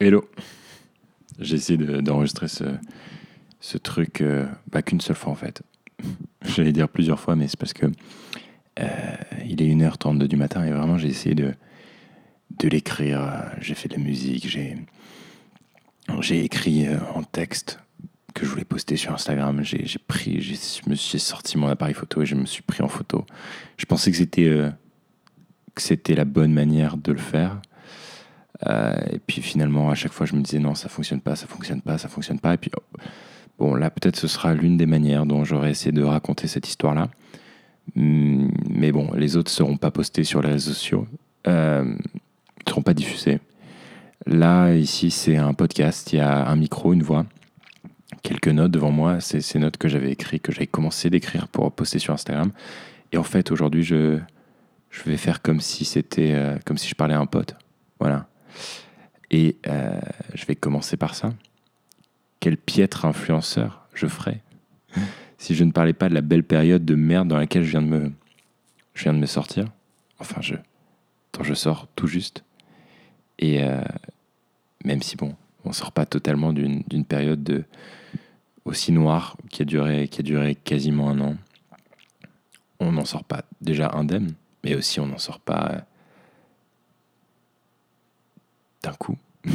Hello. J'ai essayé de- d'enregistrer ce, ce truc euh, bah, qu'une seule fois en fait. J'allais dire plusieurs fois, mais c'est parce que euh, il est 1h32 du matin et vraiment j'ai essayé de, de l'écrire. J'ai fait de la musique, j'ai écrit euh, en texte que je voulais poster sur Instagram. J'ai pris, je me suis sorti mon appareil photo et je me suis pris en photo. Je pensais que c'était euh, que c'était la bonne manière de le faire. Euh, et puis finalement, à chaque fois, je me disais non, ça fonctionne pas, ça fonctionne pas, ça fonctionne pas. Et puis, oh, bon, là, peut-être ce sera l'une des manières dont j'aurais essayé de raconter cette histoire-là. Hum, Mais bon, les autres ne seront pas postés sur les réseaux sociaux, euh, ne seront pas diffusés. Là, ici, c'est un podcast, il y a un micro, une voix, quelques notes devant moi. C'est ces notes que j'avais écrites, que j'avais commencé d'écrire pour poster sur Instagram. Et en fait, aujourd'hui, je, je vais faire comme si c'était, euh, comme si je parlais à un pote. Voilà. Et euh, je vais commencer par ça. Quel piètre influenceur je ferais si je ne parlais pas de la belle période de merde dans laquelle je viens de me, je viens de me sortir? Enfin, je, dont je sors tout juste. Et euh, même si, bon, on sort pas totalement d'une d'une période de, aussi noire qui a, duré, qui a duré quasiment un an, on n'en sort pas déjà indemne, mais aussi on n'en sort pas euh, d'un coup.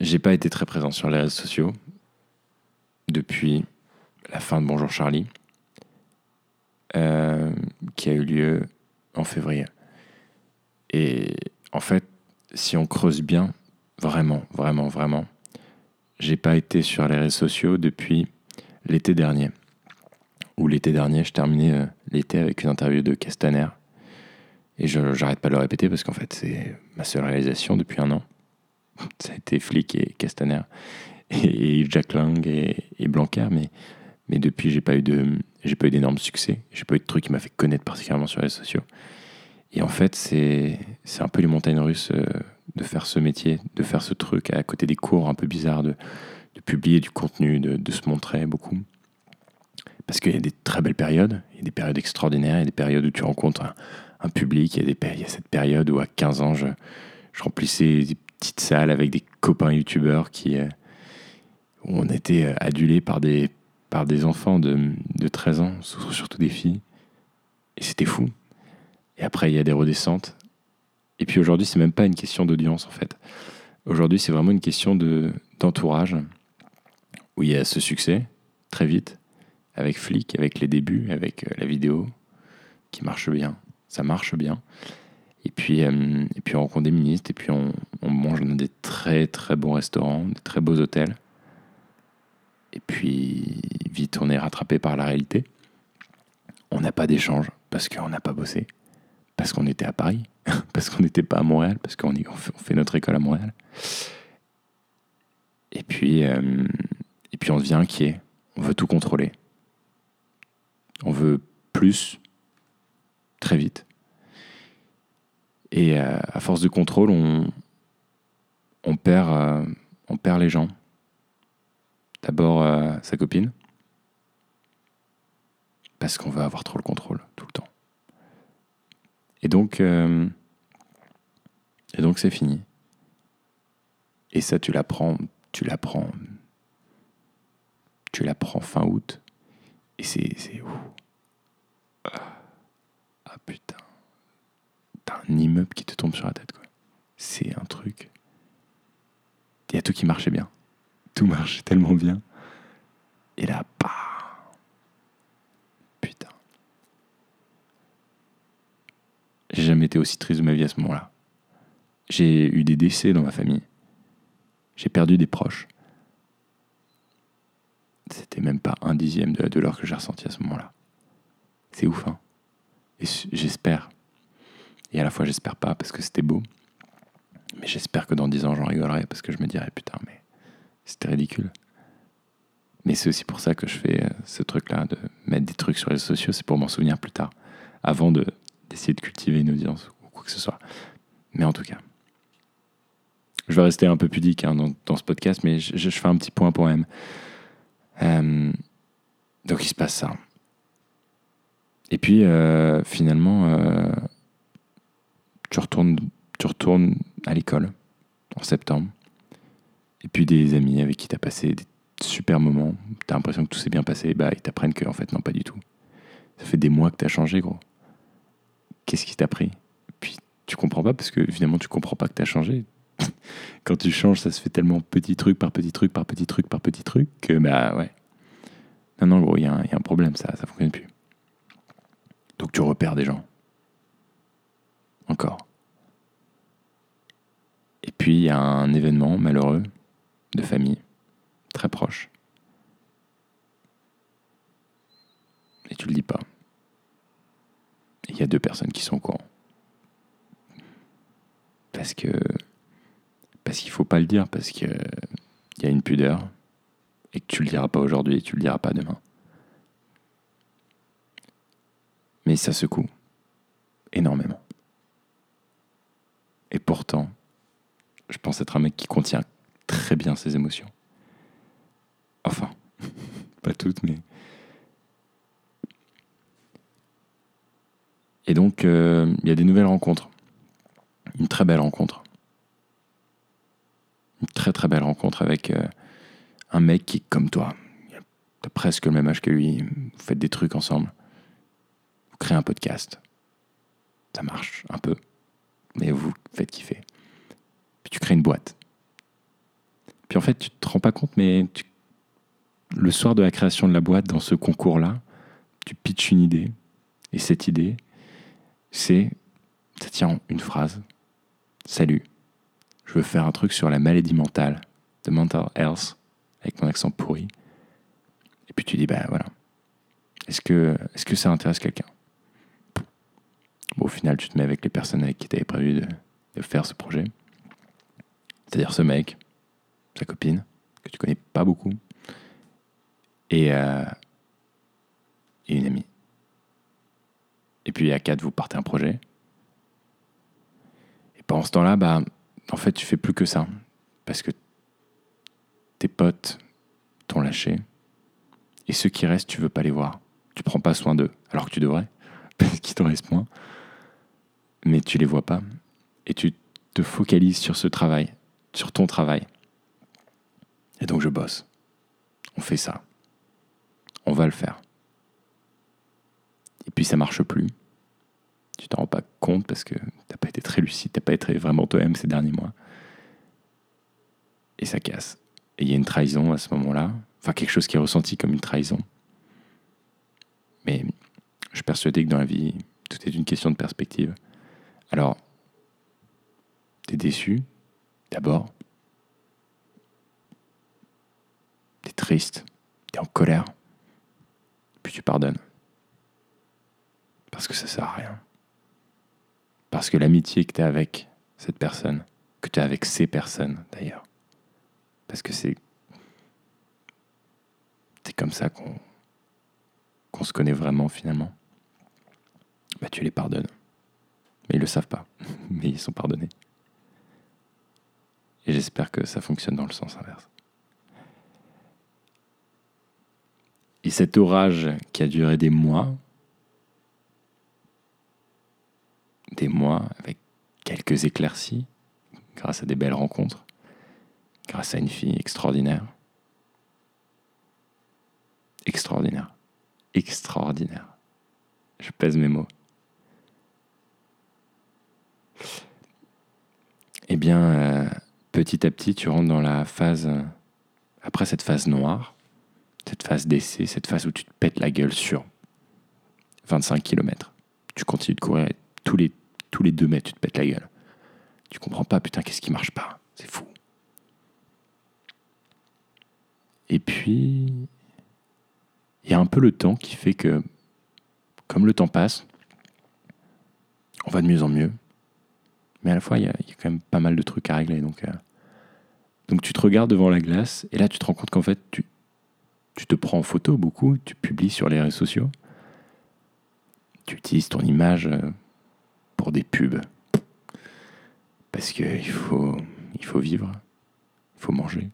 J'ai pas été très présent sur les réseaux sociaux depuis la fin de Bonjour Charlie, euh, qui a eu lieu en février. Et en fait, si on creuse bien, vraiment, vraiment, vraiment, j'ai pas été sur les réseaux sociaux depuis l'été dernier. Ou l'été dernier, je terminais euh, l'été avec une interview de Castaner. Et je j'arrête pas de le répéter parce qu'en fait, c'est ma seule réalisation depuis un an. Ça a été Flic et Castaner et, Jack Lang et, et Blanquer, mais, mais depuis, j'ai pas eu de, j'ai pas eu d'énormes succès. J'ai pas eu de truc qui m'a fait connaître particulièrement sur les sociaux. Et en fait, c'est, c'est un peu les montagnes russes euh, de faire ce métier, de faire ce truc à côté des cours un peu bizarres, de, de publier du contenu, de, de se montrer beaucoup. Parce qu'il y a des très belles périodes, il y a des périodes extraordinaires, il y a des périodes où tu rencontres un, un public, il y, a des, cette période où à 15 ans, je, remplissais des petites salles avec des copains youtubeurs qui, euh, on était euh, adulés par des, enfants de, de 13 ans, surtout des filles. Et c'était fou. Et après, il y a des redescentes. Et puis aujourd'hui, c'est même pas une question d'audience en fait. Aujourd'hui, c'est vraiment une question de, d'entourage où il y a ce succès très vite avec Flick, avec les débuts, avec euh, la vidéo qui marche bien. Ça marche bien. Et puis, euh, et puis on rencontre des ministres, et puis on, mange dans des très très bons restaurants, des très beaux hôtels. Et puis, vite, on est rattrapé par la réalité. On n'a pas d'échange parce qu'on n'a pas bossé, parce qu'on était à Paris, parce qu'on n'était pas à Montréal, parce qu'on fait notre école à Montréal. Et puis, euh, et puis on devient inquiet. On veut tout contrôler. On veut plus, très vite. Et euh, à force de contrôle, on, on, perd, euh, on perd les gens. D'abord euh, sa copine, parce qu'on veut avoir trop le contrôle tout le temps. Et donc, et donc c'est fini. Et ça, tu l'apprends, tu l'apprends, tu l'apprends fin août. Et c'est, c'est ouf. Putain, t'as un immeuble qui te tombe sur la tête quoi. C'est un truc. Il y a tout qui marchait bien tout marchait tellement bien. Et là, bah, putain. J'ai jamais été aussi triste de ma vie à ce moment-là. J'ai eu des décès dans ma famille. J'ai perdu des proches. C'était même pas un dixième de la douleur que j'ai ressentie à ce moment-là. C'est ouf, hein. J'espère. Et à la fois, j'espère pas parce que c'était beau. Mais j'espère que dans dix ans, j'en rigolerai parce que je me dirai, putain, mais c'était ridicule. Mais c'est aussi pour ça que je fais euh, ce truc-là, de mettre des trucs sur les réseaux sociaux, c'est pour m'en souvenir plus tard, avant de, d'essayer de cultiver une audience ou quoi que ce soit. Mais en tout cas, je vais rester un peu pudique hein, dans, ce podcast, mais je, je fais un petit point pour M. Euh, donc il se passe ça. Et puis euh, finalement, euh, tu, retournes, tu retournes à l'école, en septembre. Et puis des amis avec qui tu as passé des super moments. Tu as l'impression que tout s'est bien passé. Bah, ils t'apprennent que, en fait, non, pas du tout. Ça fait des mois que tu as changé, gros. Qu'est-ce qui t'a pris? Puis tu comprends pas parce que, évidemment, tu comprends pas que tu as changé. Quand tu changes, ça se fait tellement petit truc par petit truc par petit truc par petit truc que, bah ouais. Non, non, gros, il y, a un problème, ça, ça fonctionne plus. Donc tu repères des gens. Encore. Et puis il y a un événement malheureux de famille, très proche. Et tu le dis pas. Il y a deux personnes qui sont au courant. Parce que. Parce qu'il faut pas le dire, parce qu'il y a une pudeur, et que tu le diras pas aujourd'hui et tu le diras pas demain. Mais ça secoue énormément. Et pourtant, je pense être un mec qui contient très bien ses émotions. Enfin, pas toutes, mais... Et donc, euh, il y a des nouvelles rencontres. Une très belle rencontre. Une très très belle rencontre avec euh, un mec qui est comme toi. T'as presque le même âge que lui. Vous faites des trucs ensemble. Créez un podcast. Ça marche un peu. Mais vous faites kiffer. Puis tu crées une boîte. Puis en fait, tu te rends pas compte, mais le soir de la création de la boîte, dans ce concours-là, tu pitches une idée. Et cette idée, c'est, ça tient une phrase. Salut, je veux faire un truc sur la maladie mentale, the mental health, avec mon accent pourri. Et puis tu dis, bah voilà, est-ce que, est que ça intéresse quelqu'un? Au final, tu te mets avec les personnes avec qui tu avais prévu de faire ce projet. C'est-à-dire ce mec, sa copine, que tu connais pas beaucoup, et, euh, et une amie. Et puis à quatre, vous partez un projet. Et pendant ce temps-là, bah, en fait, tu fais plus que ça. Parce que tes potes t'ont lâché. Et ceux qui restent, tu veux pas les voir. Tu prends pas soin d'eux, alors que tu devrais, parce qu'il t'en reste moins. Mais tu les vois pas. Et tu te focalises sur ce travail, sur ton travail. Et donc je bosse. On fait ça. On va le faire. Et puis ça marche plus. Tu t'en rends pas compte parce que t'as pas été très lucide, t'as pas été vraiment toi-même ces derniers mois. Et ça casse. Et il y a une trahison à ce moment-là. Enfin, quelque chose qui est ressenti comme une trahison. Mais je suis persuadé que dans la vie, tout est une question de perspective. Alors, t'es déçu, d'abord. T'es triste, t'es en colère. Puis tu pardonnes. Parce que ça sert à rien. Parce que l'amitié que tu as avec cette personne, que tu as avec ces personnes d'ailleurs, parce que c'est c'est comme ça qu'on qu'on se connaît vraiment finalement. Bah tu les pardonnes. Mais ils le savent pas. Mais ils sont pardonnés. Et j'espère que ça fonctionne dans le sens inverse. Et cet orage qui a duré des mois, des mois avec quelques éclaircies, grâce à des belles rencontres, grâce à une fille extraordinaire. Extraordinaire. Extraordinaire. Je pèse mes mots. Eh bien, euh, petit à petit, tu rentres dans la phase, après cette phase noire, cette phase d'essai, cette phase où tu te pètes la gueule sur 25 km. Tu continues de courir, tous les, tous les deux mètres, tu te pètes la gueule. Tu comprends pas, putain, qu'est-ce qui marche pas C'est fou. Et puis, il y a un peu le temps qui fait que, comme le temps passe, on va de mieux en mieux. Mais à la fois, il y, a, quand même pas mal de trucs à régler. Donc, euh, donc tu te regardes devant la glace et là, tu te rends compte qu'en fait, tu, tu te prends en photo beaucoup, tu publies sur les réseaux sociaux. Tu utilises ton image euh, pour des pubs. Parce qu'il faut, il faut vivre, il faut manger.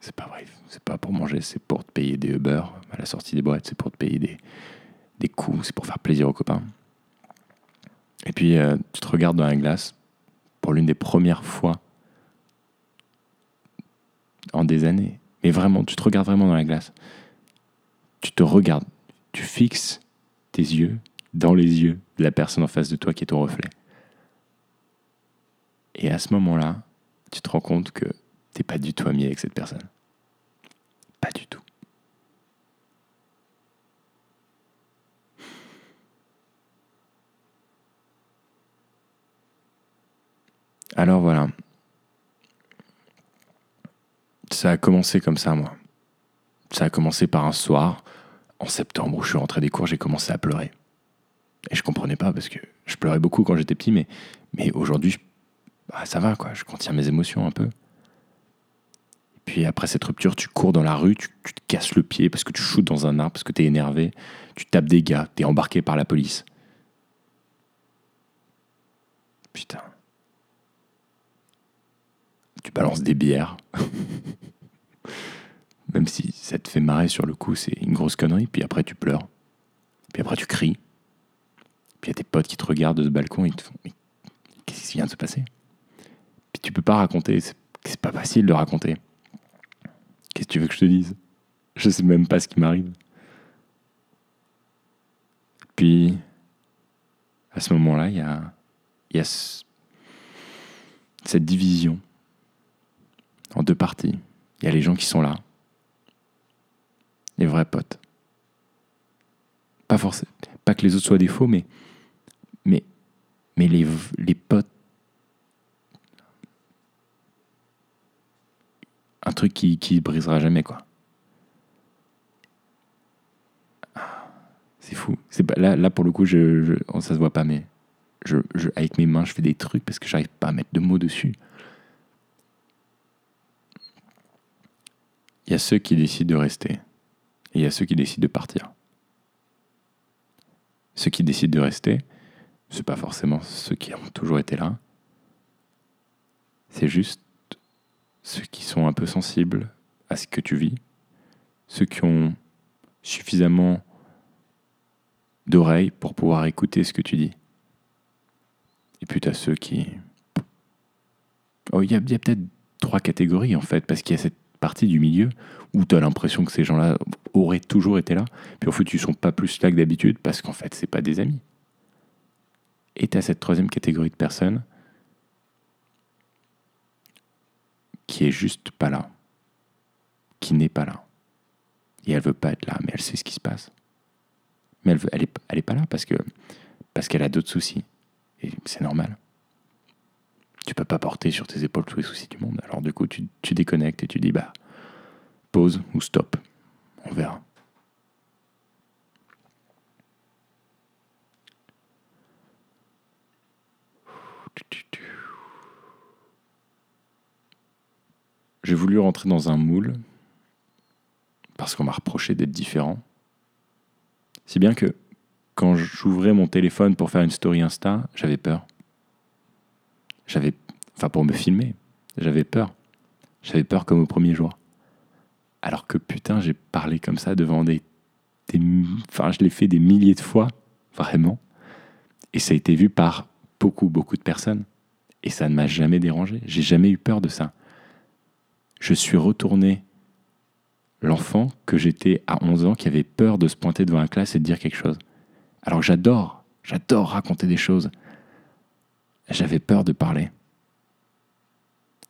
C'est pas c'est pas pour manger, c'est pour te payer des Uber à la sortie des boîtes, c'est pour te payer des, des coups, c'est pour faire plaisir aux copains. Et puis, euh, tu te regardes dans la glace, pour l'une des premières fois en des années. Mais vraiment, tu te regardes vraiment dans la glace. Tu te regardes, tu fixes tes yeux dans les yeux de la personne en face de toi qui est ton reflet. Et à ce moment-là, tu te rends compte que t'es pas du tout ami avec cette personne. Pas du tout. Alors voilà. Ça a commencé comme ça, moi. Ça a commencé par un soir, en septembre, où je suis rentré des cours, j'ai commencé à pleurer. Et je comprenais pas, parce que je pleurais beaucoup quand j'étais petit, mais, mais aujourd'hui, bah, ça va, quoi. Je contiens mes émotions un peu. Puis après cette rupture, tu cours dans la rue, tu, te casses le pied parce que tu shootes dans un arbre, parce que tu es énervé, tu tapes des gars, tu es embarqué par la police. Putain tu balances des bières. Même si ça te fait marrer sur le coup, c'est une grosse connerie. Puis après, tu pleures. Puis après, tu cries. Puis il y a tes potes qui te regardent de ce balcon et ils te font qu'est-ce qui vient de se passer? Puis tu peux pas raconter. C'est pas facile de raconter. Qu'est-ce que tu veux que je te dise? Je sais même pas ce qui m'arrive. Puis, à ce moment-là, il y a cette division en deux parties. Il y a les gens qui sont là, les vrais potes. Pas forcément, pas que les autres soient des faux, mais, mais, mais les, les potes. Un truc qui, qui brisera jamais, quoi. C'est fou. C'est là, là, pour le coup, je, je, ça se voit pas, mais je, avec mes mains, je fais des trucs parce que j'arrive pas à mettre de mots dessus. Il y a ceux qui décident de rester et il y a ceux qui décident de partir. Ceux qui décident de rester, c'est pas forcément ceux qui ont toujours été là. C'est juste ceux qui sont un peu sensibles à ce que tu vis, ceux qui ont suffisamment d'oreilles pour pouvoir écouter ce que tu dis. Et puis tu as ceux qui... Oh, il y a peut-être trois catégories en fait, parce qu'il y a cette partie du milieu où tu as l'impression que ces gens-là auraient toujours été là, puis en fait, ils sont pas plus là que d'habitude parce qu'en fait, c'est pas des amis. Et tu as cette troisième catégorie de personnes qui est juste pas là, qui n'est pas là. Et elle veut pas être là, mais elle sait ce qui se passe. Mais elle, veut, elle, pas là parce qu'elle a d'autres soucis. Et c'est normal tu peux pas porter sur tes épaules tous les soucis du monde. Alors du coup, tu, tu déconnectes et tu dis bah pause ou stop. On verra. J'ai voulu rentrer dans un moule parce qu'on m'a reproché d'être différent. Si bien que quand j'ouvrais mon téléphone pour faire une story Insta, j'avais peur. J'avais, enfin pour me filmer, j'avais peur. J'avais peur comme au premier jour. Alors que putain, j'ai parlé comme ça devant des, des enfin je l'ai fait des milliers de fois, vraiment. Et ça a été vu par beaucoup, beaucoup de personnes. Et ça ne m'a jamais dérangé. J'ai jamais eu peur de ça. Je suis retourné l'enfant que j'étais à 11 ans qui avait peur de se pointer devant la classe et de dire quelque chose. Alors j'adore, j'adore raconter des choses. J'avais peur de parler.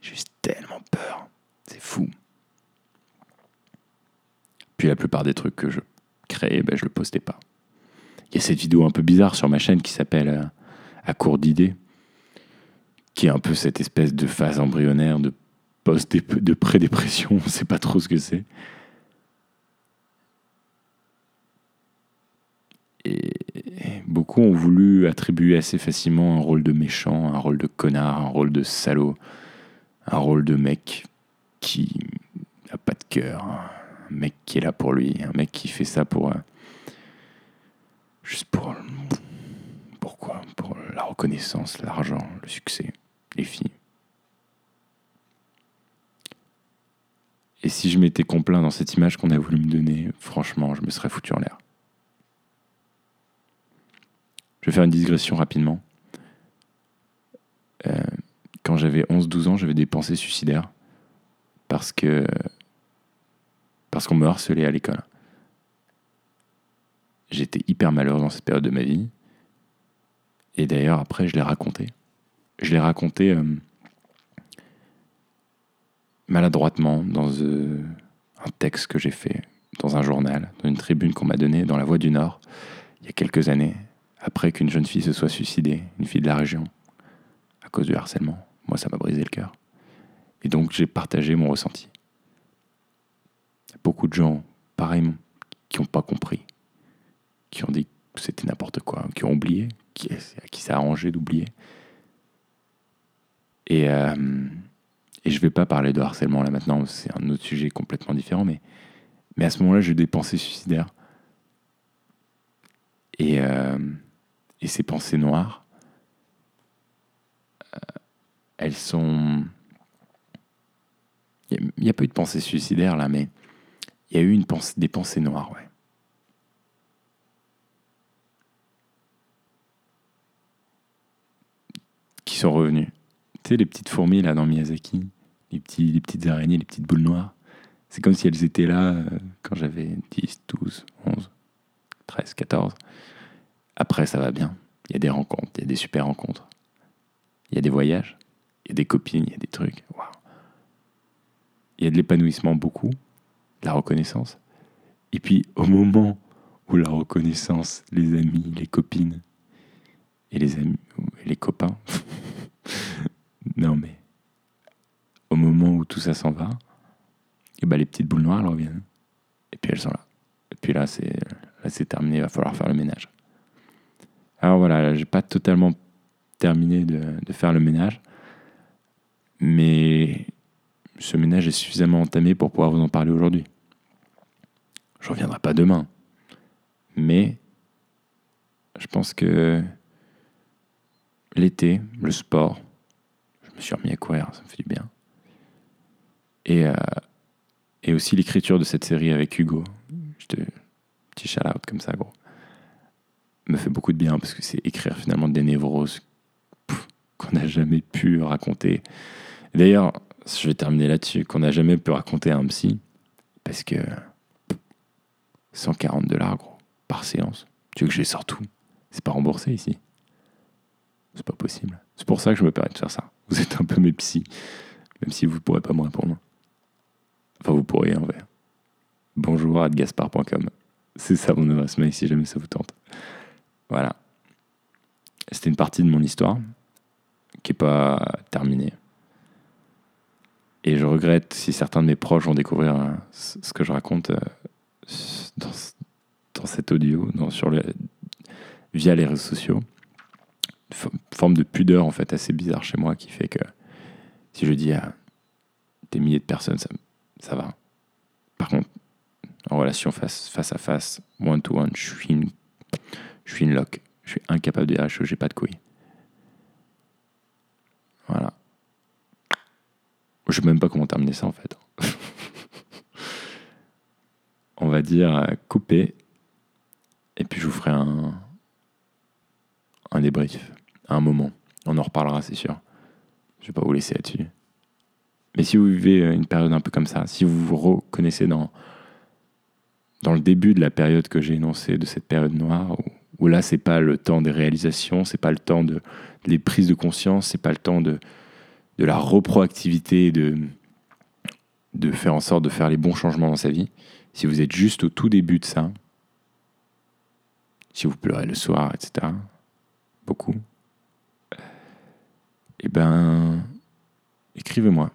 J'ai tellement peur. C'est fou. Puis la plupart des trucs que je créais, ben, je le postais pas. Il y a cette vidéo un peu bizarre sur ma chaîne qui s'appelle euh, À court d'idées, qui est un peu cette espèce de phase embryonnaire de post de pré-dépression, on ne sait pas trop ce que c'est. Et beaucoup ont voulu attribuer assez facilement un rôle de méchant, un rôle de connard, un rôle de salaud, un rôle de mec qui n'a pas de cœur, un mec qui est là pour lui, un mec qui fait ça pour. Euh, juste pour. Pourquoi? Pour la reconnaissance, l'argent, le succès, les filles. Et si je m'étais complaint dans cette image qu'on a voulu me donner, franchement, je me serais foutu en l'air. Je vais faire une digression rapidement. Euh, j'avais 11-12 ans, j'avais des pensées suicidaires parce que parce qu'on me harcelait à l'école. J'étais hyper malheureux dans cette période de ma vie. Et d'ailleurs, après, je l'ai raconté. Je l'ai raconté euh, maladroitement dans euh, un texte que j'ai fait dans un journal, dans une tribune qu'on m'a donnée dans La Voix du Nord, il y a quelques années, après qu'une jeune fille se soit suicidée, une fille de la région, à cause du harcèlement. Moi, ça m'a brisé le cœur. Et donc, j'ai partagé mon ressenti. Beaucoup de gens, pareil, qui n'ont pas compris, qui ont dit que c'était n'importe quoi, qui ont oublié, qui, à qui ça arrangé d'oublier. Et, euh, et je ne vais pas parler de harcèlement là maintenant, c'est un autre sujet complètement différent, mais, mais à ce moment-là, j'ai eu des pensées suicidaires. Et, euh, et ces pensées noires, euh, elles sont... Il n'y a, pas eu de pensées suicidaires là, mais il y a eu pensée, des pensées noires, ouais. Qui sont revenues. Tu sais, les petites fourmis là dans Miyazaki, les petites araignées, les petites boules noires. C'est comme si elles étaient là euh, quand j'avais 10, 12, 11, 13, 14. Après, ça va bien. Il y a des rencontres, il y a des super rencontres. Il y a des voyages, il y a des copines, il y a des trucs. Il y a de l'épanouissement beaucoup, de la reconnaissance. Et puis, au moment où la reconnaissance, les amis, les copines et les amis, les copains, non mais, au moment où tout ça s'en va, et ben les petites boules noires reviennent. Et puis elles sont là. Et puis là, c'est terminé, il va falloir faire le ménage. Alors voilà, j'ai pas totalement terminé de, faire le ménage, mais ce ménage est suffisamment entamé pour pouvoir vous en parler aujourd'hui. Je reviendrai pas demain, mais je pense que l'été, le sport, je me suis remis à courir, ça me fait du bien. Et, euh, et aussi l'écriture de cette série avec Hugo. Je te, petit shout-out comme ça, gros me fait beaucoup de bien parce que c'est écrire finalement des névroses qu'on n'a jamais pu raconter. D'ailleurs, je vais terminer là-dessus, qu'on n'a jamais pu raconter à un psy parce que 140 dollars, gros, par séance. Tu veux que je les sorte tout C'est pas remboursé ici. C'est pas possible. C'est pour ça que je me permets de faire ça. Vous êtes un peu mes psys, même si vous ne pourrez pas me répondre. Enfin, vous pourriez en vrai. Bonjour à gaspard.com. C'est ça mon adresse mail si jamais ça vous tente. Voilà. C'était une partie de mon histoire qui n'est pas terminée. Et je regrette si certains de mes proches vont découvrir euh, ce que je raconte euh, dans, cet audio, sur via les réseaux sociaux. Forme de pudeur en fait assez bizarre chez moi qui fait que si je dis à des milliers de personnes, ça, ça va. Par contre, en relation face, face à face, one to one, je suis une je suis une loque. Je suis incapable de je j'ai pas de couilles. Voilà. Je sais même pas comment terminer ça en fait. On va dire euh, couper. Et puis je vous ferai un, un débrief à un moment. On en reparlera, c'est sûr. Je vais pas vous laisser là-dessus. Mais si vous vivez une période un peu comme ça, si vous vous reconnaissez dans, dans le début de la période que j'ai énoncée, de cette période noire, où où là, c'est pas le temps des réalisations, c'est pas le temps de, des prises de conscience, c'est pas le temps de, de la reproactivité, de, de faire en sorte de faire les bons changements dans sa vie. Si vous êtes juste au tout début de ça, si vous pleurez le soir, etc., beaucoup, eh ben, écrivez-moi.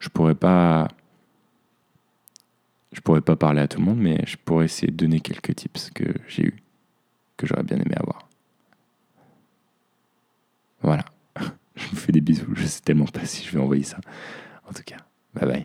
Je pourrais pas je pourrais pas parler à tout le monde, mais je pourrais essayer de donner quelques tips que j'ai eu, que j'aurais bien aimé avoir. Voilà. je vous fais des bisous. Je sais tellement pas si je vais envoyer ça. En tout cas, bye bye.